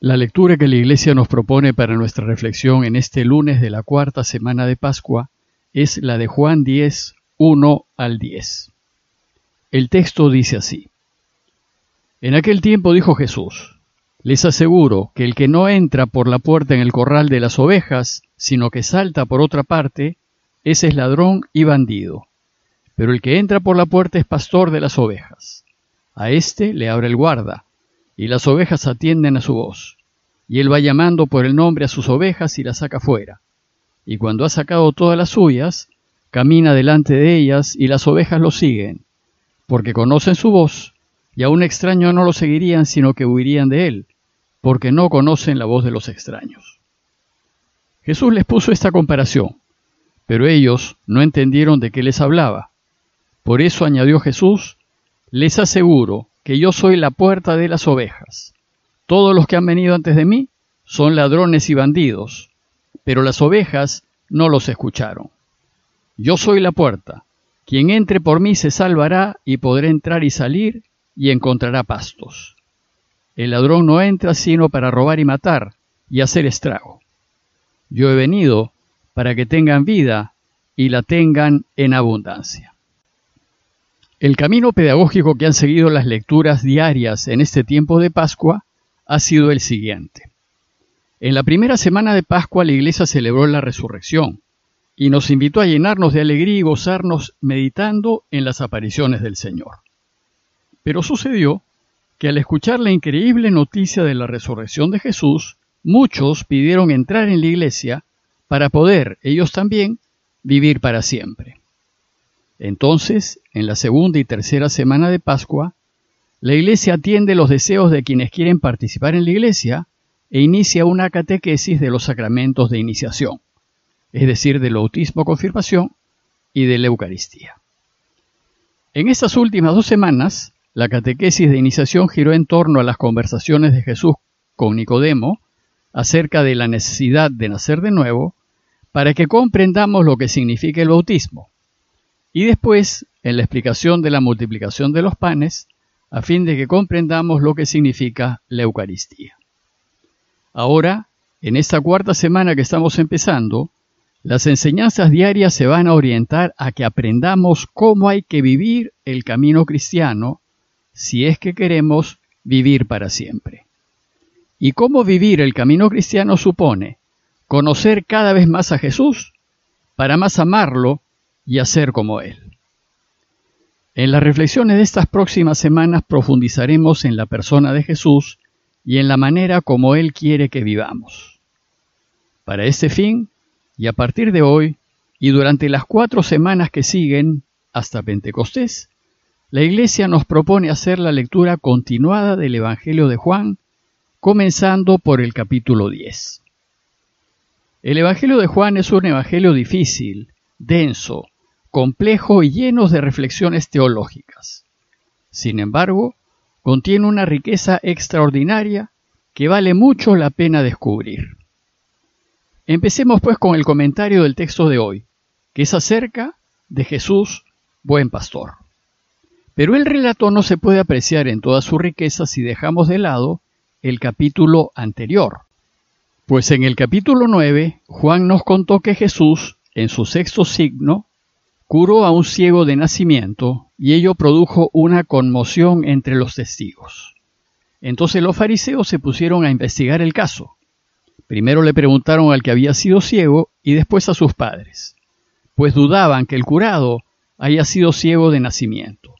La lectura que la Iglesia nos propone para nuestra reflexión en este lunes de la cuarta semana de Pascua es la de Juan 10, 1 al 10. El texto dice así. En aquel tiempo dijo Jesús, les aseguro que el que no entra por la puerta en el corral de las ovejas, sino que salta por otra parte, ese es ladrón y bandido. Pero el que entra por la puerta es pastor de las ovejas. A éste le abre el guarda y las ovejas atienden a su voz. Y él va llamando por el nombre a sus ovejas y las saca fuera. Y cuando ha sacado todas las suyas, camina delante de ellas y las ovejas lo siguen, porque conocen su voz, y a un extraño no lo seguirían sino que huirían de él, porque no conocen la voz de los extraños. Jesús les puso esta comparación, pero ellos no entendieron de qué les hablaba. Por eso añadió Jesús, les aseguro que yo soy la puerta de las ovejas. Todos los que han venido antes de mí son ladrones y bandidos, pero las ovejas no los escucharon. Yo soy la puerta. Quien entre por mí se salvará y podrá entrar y salir y encontrará pastos. El ladrón no entra sino para robar y matar y hacer estrago. Yo he venido para que tengan vida y la tengan en abundancia. El camino pedagógico que han seguido las lecturas diarias en este tiempo de Pascua ha sido el siguiente. En la primera semana de Pascua la Iglesia celebró la resurrección y nos invitó a llenarnos de alegría y gozarnos meditando en las apariciones del Señor. Pero sucedió que al escuchar la increíble noticia de la resurrección de Jesús, muchos pidieron entrar en la iglesia para poder, ellos también, vivir para siempre. Entonces, en la segunda y tercera semana de Pascua, la Iglesia atiende los deseos de quienes quieren participar en la Iglesia e inicia una catequesis de los sacramentos de iniciación, es decir, del bautismo, confirmación y de la Eucaristía. En estas últimas dos semanas, la catequesis de iniciación giró en torno a las conversaciones de Jesús con Nicodemo acerca de la necesidad de nacer de nuevo para que comprendamos lo que significa el bautismo y después en la explicación de la multiplicación de los panes, a fin de que comprendamos lo que significa la Eucaristía. Ahora, en esta cuarta semana que estamos empezando, las enseñanzas diarias se van a orientar a que aprendamos cómo hay que vivir el camino cristiano si es que queremos vivir para siempre. Y cómo vivir el camino cristiano supone conocer cada vez más a Jesús para más amarlo y hacer como Él. En las reflexiones de estas próximas semanas profundizaremos en la persona de Jesús y en la manera como Él quiere que vivamos. Para este fin, y a partir de hoy, y durante las cuatro semanas que siguen hasta Pentecostés, la Iglesia nos propone hacer la lectura continuada del Evangelio de Juan, comenzando por el capítulo 10. El Evangelio de Juan es un Evangelio difícil, denso, complejo y lleno de reflexiones teológicas. Sin embargo, contiene una riqueza extraordinaria que vale mucho la pena descubrir. Empecemos pues con el comentario del texto de hoy, que es acerca de Jesús, buen pastor. Pero el relato no se puede apreciar en toda su riqueza si dejamos de lado el capítulo anterior. Pues en el capítulo 9, Juan nos contó que Jesús, en su sexto signo, curó a un ciego de nacimiento y ello produjo una conmoción entre los testigos. Entonces los fariseos se pusieron a investigar el caso. Primero le preguntaron al que había sido ciego y después a sus padres, pues dudaban que el curado haya sido ciego de nacimiento.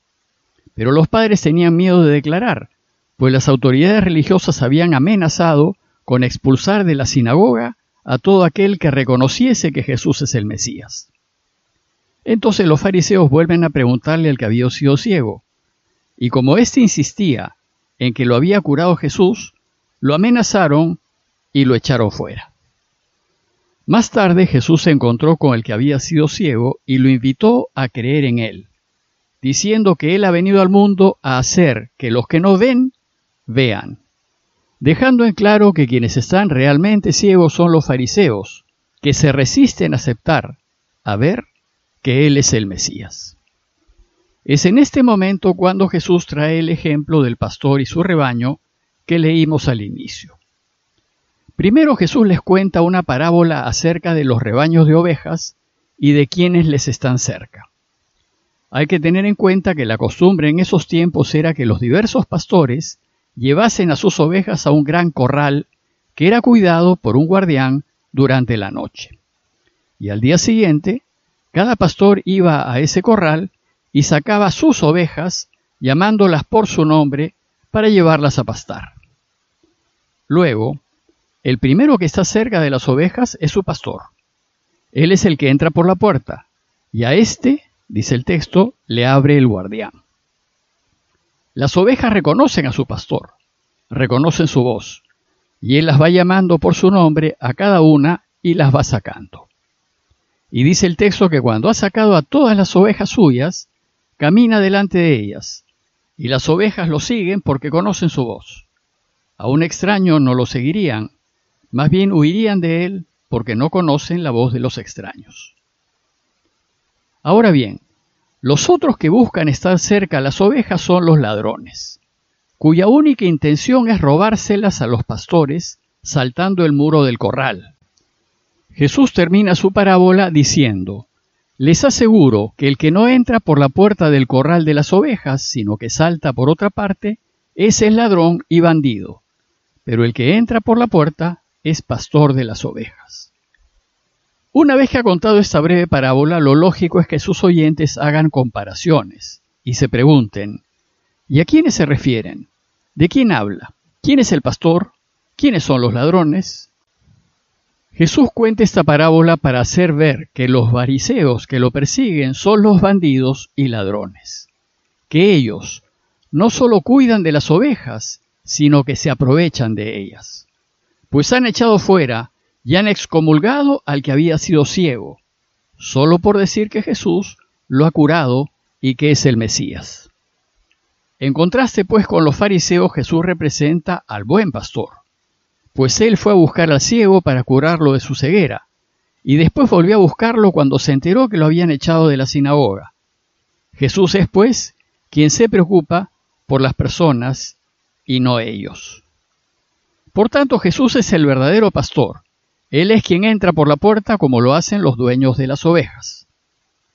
Pero los padres tenían miedo de declarar, pues las autoridades religiosas habían amenazado con expulsar de la sinagoga a todo aquel que reconociese que Jesús es el Mesías. Entonces los fariseos vuelven a preguntarle al que había sido ciego. Y como éste insistía en que lo había curado Jesús, lo amenazaron y lo echaron fuera. Más tarde Jesús se encontró con el que había sido ciego y lo invitó a creer en él, diciendo que él ha venido al mundo a hacer que los que no ven, vean, dejando en claro que quienes están realmente ciegos son los fariseos, que se resisten a aceptar, a ver que Él es el Mesías. Es en este momento cuando Jesús trae el ejemplo del pastor y su rebaño que leímos al inicio. Primero Jesús les cuenta una parábola acerca de los rebaños de ovejas y de quienes les están cerca. Hay que tener en cuenta que la costumbre en esos tiempos era que los diversos pastores llevasen a sus ovejas a un gran corral que era cuidado por un guardián durante la noche. Y al día siguiente, cada pastor iba a ese corral y sacaba sus ovejas, llamándolas por su nombre, para llevarlas a pastar. Luego, el primero que está cerca de las ovejas es su pastor. Él es el que entra por la puerta, y a éste, dice el texto, le abre el guardián. Las ovejas reconocen a su pastor, reconocen su voz, y él las va llamando por su nombre a cada una y las va sacando. Y dice el texto que cuando ha sacado a todas las ovejas suyas, camina delante de ellas, y las ovejas lo siguen porque conocen su voz. A un extraño no lo seguirían, más bien huirían de él porque no conocen la voz de los extraños. Ahora bien, los otros que buscan estar cerca a las ovejas son los ladrones, cuya única intención es robárselas a los pastores saltando el muro del corral. Jesús termina su parábola diciendo, Les aseguro que el que no entra por la puerta del corral de las ovejas, sino que salta por otra parte, ese es ladrón y bandido, pero el que entra por la puerta es pastor de las ovejas. Una vez que ha contado esta breve parábola, lo lógico es que sus oyentes hagan comparaciones y se pregunten, ¿y a quiénes se refieren? ¿De quién habla? ¿Quién es el pastor? ¿Quiénes son los ladrones? Jesús cuenta esta parábola para hacer ver que los variseos que lo persiguen son los bandidos y ladrones, que ellos no solo cuidan de las ovejas, sino que se aprovechan de ellas pues han echado fuera y han excomulgado al que había sido ciego, solo por decir que Jesús lo ha curado y que es el Mesías. En contraste pues con los fariseos, Jesús representa al buen pastor, pues él fue a buscar al ciego para curarlo de su ceguera, y después volvió a buscarlo cuando se enteró que lo habían echado de la sinagoga. Jesús es pues quien se preocupa por las personas y no ellos. Por tanto, Jesús es el verdadero pastor. Él es quien entra por la puerta como lo hacen los dueños de las ovejas.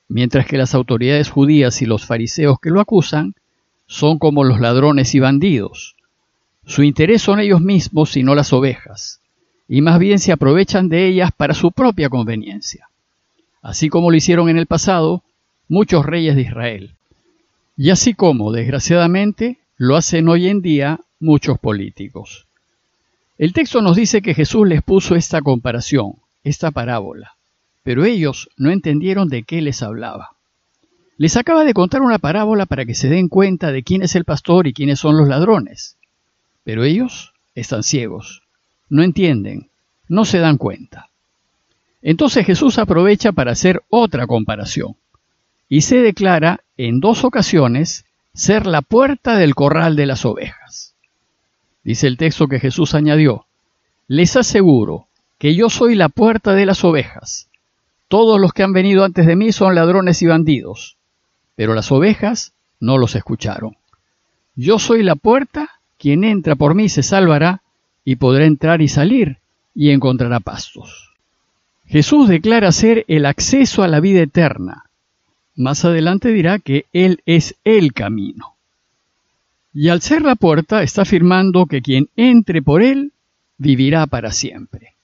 Mientras que las autoridades judías y los fariseos que lo acusan son como los ladrones y bandidos. Su interés son ellos mismos y no las ovejas, y más bien se aprovechan de ellas para su propia conveniencia, así como lo hicieron en el pasado muchos reyes de Israel, y así como, desgraciadamente, lo hacen hoy en día muchos políticos. El texto nos dice que Jesús les puso esta comparación, esta parábola, pero ellos no entendieron de qué les hablaba. Les acaba de contar una parábola para que se den cuenta de quién es el pastor y quiénes son los ladrones. Pero ellos están ciegos, no entienden, no se dan cuenta. Entonces Jesús aprovecha para hacer otra comparación y se declara en dos ocasiones ser la puerta del corral de las ovejas. Dice el texto que Jesús añadió, les aseguro que yo soy la puerta de las ovejas. Todos los que han venido antes de mí son ladrones y bandidos, pero las ovejas no los escucharon. Yo soy la puerta, quien entra por mí se salvará y podrá entrar y salir y encontrará pastos. Jesús declara ser el acceso a la vida eterna. Más adelante dirá que Él es el camino. Y al ser la puerta está afirmando que quien entre por él vivirá para siempre.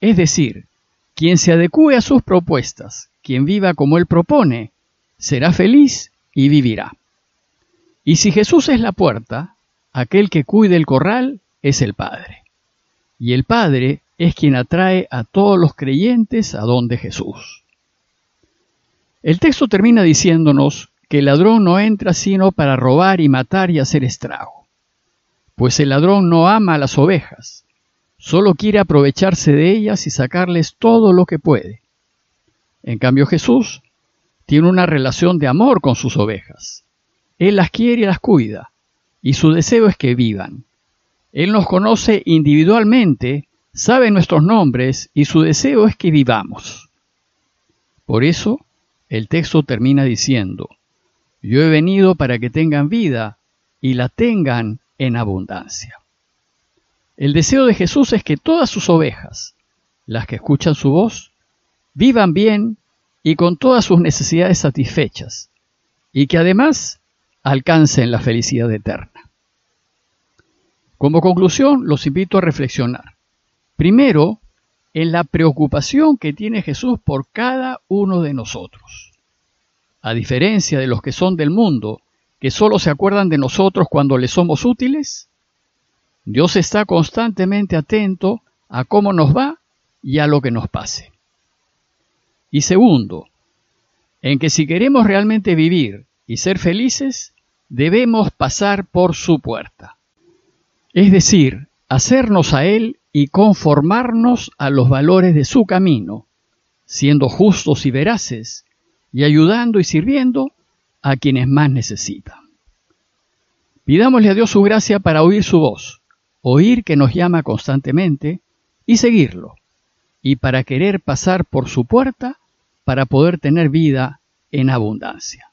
Es decir, quien se adecue a sus propuestas, quien viva como él propone, será feliz y vivirá. Y si Jesús es la puerta, aquel que cuide el corral es el Padre. Y el Padre es quien atrae a todos los creyentes a donde Jesús. El texto termina diciéndonos que el ladrón no entra sino para robar y matar y hacer estrago. Pues el ladrón no ama a las ovejas, solo quiere aprovecharse de ellas y sacarles todo lo que puede. En cambio Jesús tiene una relación de amor con sus ovejas. Él las quiere y las cuida, y su deseo es que vivan. Él nos conoce individualmente, sabe nuestros nombres y su deseo es que vivamos. Por eso, el texto termina diciendo, yo he venido para que tengan vida y la tengan en abundancia. El deseo de Jesús es que todas sus ovejas, las que escuchan su voz, vivan bien y con todas sus necesidades satisfechas, y que además alcancen la felicidad eterna. Como conclusión, los invito a reflexionar. Primero, en la preocupación que tiene Jesús por cada uno de nosotros. A diferencia de los que son del mundo, que solo se acuerdan de nosotros cuando les somos útiles, Dios está constantemente atento a cómo nos va y a lo que nos pase. Y segundo, en que si queremos realmente vivir y ser felices, debemos pasar por su puerta. Es decir, hacernos a Él y conformarnos a los valores de su camino, siendo justos y veraces, y ayudando y sirviendo a quienes más necesitan. Pidámosle a Dios su gracia para oír su voz, oír que nos llama constantemente y seguirlo, y para querer pasar por su puerta para poder tener vida en abundancia.